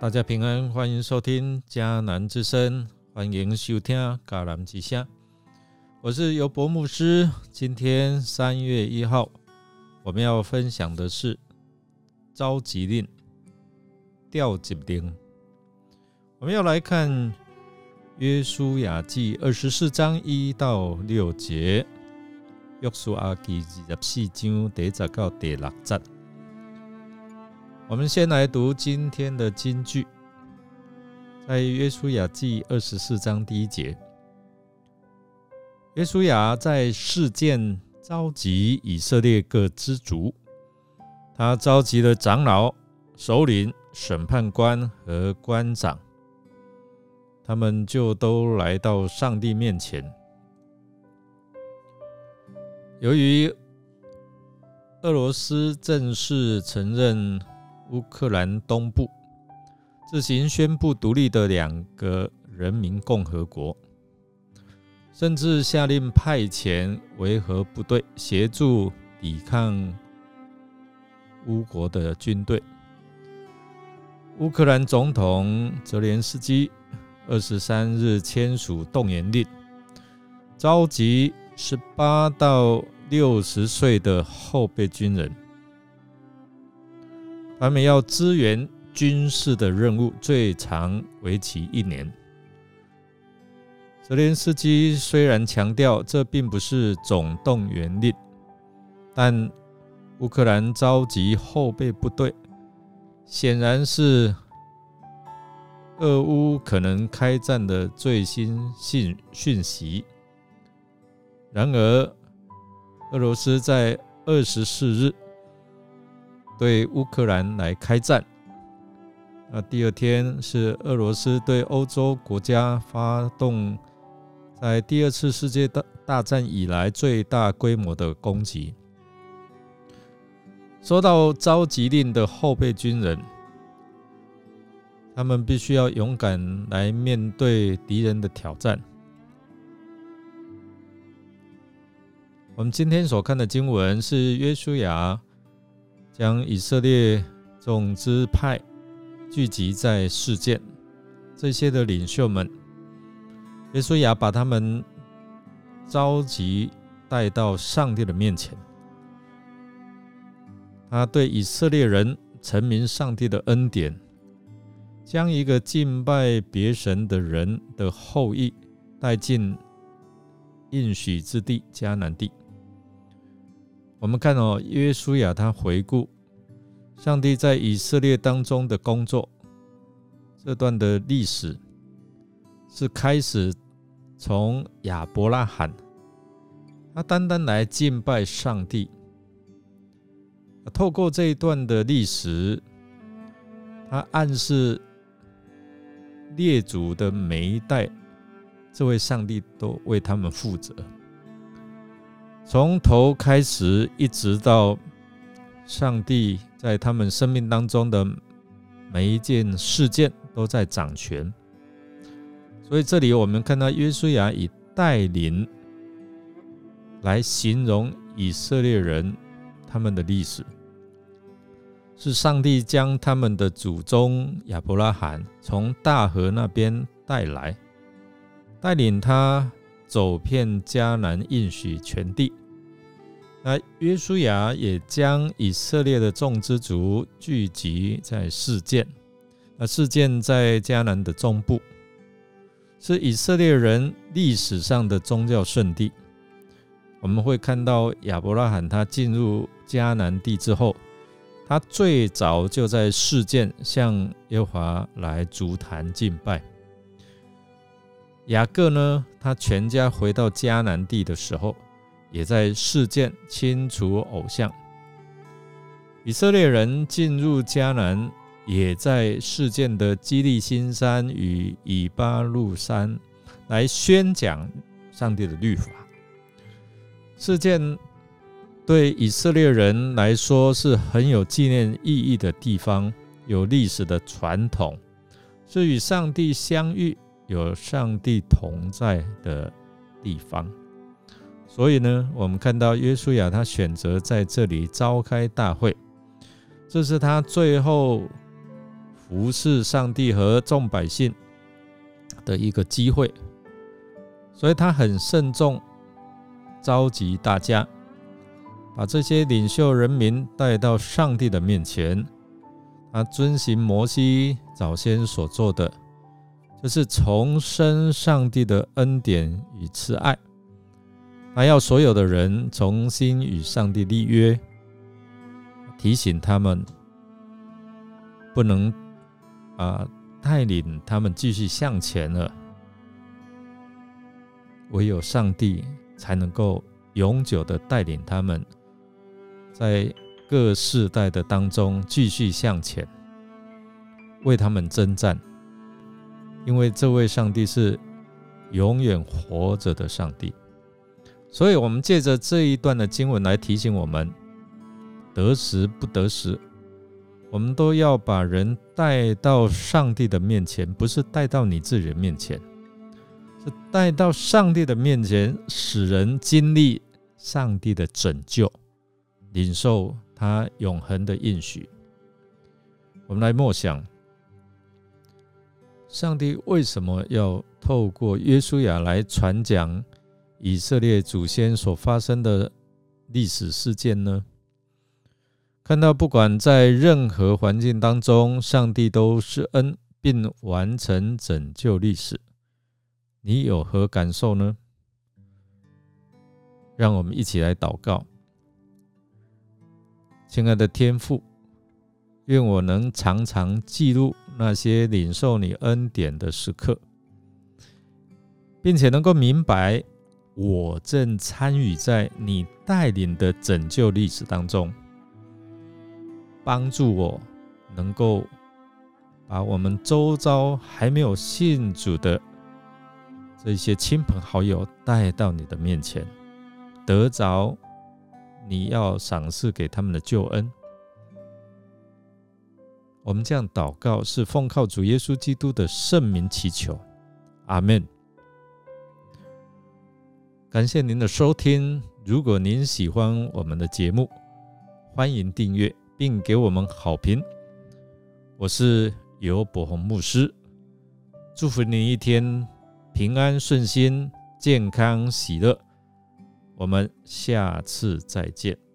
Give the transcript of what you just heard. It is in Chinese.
大家平安，欢迎收听迦南之声，欢迎收听迦南之声。我是尤博牧师。今天三月一号，我们要分享的是召集令、调集令。我们要来看约书亚记二十四章一到六节，约书亚记二十四章第一节到第六节。我们先来读今天的金句，在约书亚记二十四章第一节，约书亚在事件召集以色列各支族，他召集了长老、首领、审判官和官长，他们就都来到上帝面前。由于俄罗斯正式承认。乌克兰东部自行宣布独立的两个人民共和国，甚至下令派遣维和部队协助抵抗乌国的军队。乌克兰总统泽连斯基二十三日签署动员令，召集十八到六十岁的后备军人。他们要支援军事的任务，最长为期一年。泽连斯基虽然强调这并不是总动员令，但乌克兰召集后备部队，显然是俄乌可能开战的最新信讯息。然而，俄罗斯在二十四日。对乌克兰来开战，那第二天是俄罗斯对欧洲国家发动在第二次世界大大战以来最大规模的攻击。收到召集令的后备军人，他们必须要勇敢来面对敌人的挑战。我们今天所看的经文是约书亚。将以色列众支派聚集在事件，这些的领袖们，耶稣亚把他们召集带到上帝的面前。他对以色列人陈明上帝的恩典，将一个敬拜别神的人的后裔带进应许之地迦南地。我们看哦，约书亚他回顾上帝在以色列当中的工作，这段的历史是开始从亚伯拉罕，他单单来敬拜上帝。透过这一段的历史，他暗示列祖的每一代，这位上帝都为他们负责。从头开始，一直到上帝在他们生命当中的每一件事件都在掌权，所以这里我们看到约书亚以带领来形容以色列人他们的历史，是上帝将他们的祖宗亚伯拉罕从大河那边带来，带领他。走遍迦南应许全地，那约书亚也将以色列的众之族聚集在事件。那事件在迦南的中部，是以色列人历史上的宗教圣地。我们会看到亚伯拉罕他进入迦南地之后，他最早就在事件向耶和华来足坛敬拜。雅各呢？他全家回到迦南地的时候，也在事件清除偶像。以色列人进入迦南，也在事件的基利新山与以巴路山来宣讲上帝的律法。事件对以色列人来说是很有纪念意义的地方，有历史的传统，是与上帝相遇。有上帝同在的地方，所以呢，我们看到约书亚他选择在这里召开大会，这是他最后服侍上帝和众百姓的一个机会，所以他很慎重，召集大家，把这些领袖人民带到上帝的面前。他遵行摩西早先所做的，就是重申上帝的恩典与慈爱。他要所有的人重新与上帝立约，提醒他们不能啊带领他们继续向前了。唯有上帝才能够永久的带领他们，在。各世代的当中继续向前，为他们征战，因为这位上帝是永远活着的上帝。所以，我们借着这一段的经文来提醒我们：得时不得时，我们都要把人带到上帝的面前，不是带到你自己的面前，是带到上帝的面前，使人经历上帝的拯救，领受。他永恒的应许，我们来默想：上帝为什么要透过约书亚来传讲以色列祖先所发生的历史事件呢？看到不管在任何环境当中，上帝都是恩，并完成拯救历史，你有何感受呢？让我们一起来祷告。亲爱的天父，愿我能常常记录那些领受你恩典的时刻，并且能够明白我正参与在你带领的拯救历史当中，帮助我能够把我们周遭还没有信主的这些亲朋好友带到你的面前，得着。你要赏赐给他们的救恩，我们这样祷告是奉靠主耶稣基督的圣名祈求，阿门。感谢您的收听，如果您喜欢我们的节目，欢迎订阅并给我们好评。我是尤伯宏牧师，祝福您一天平安顺心、健康喜乐。我们下次再见。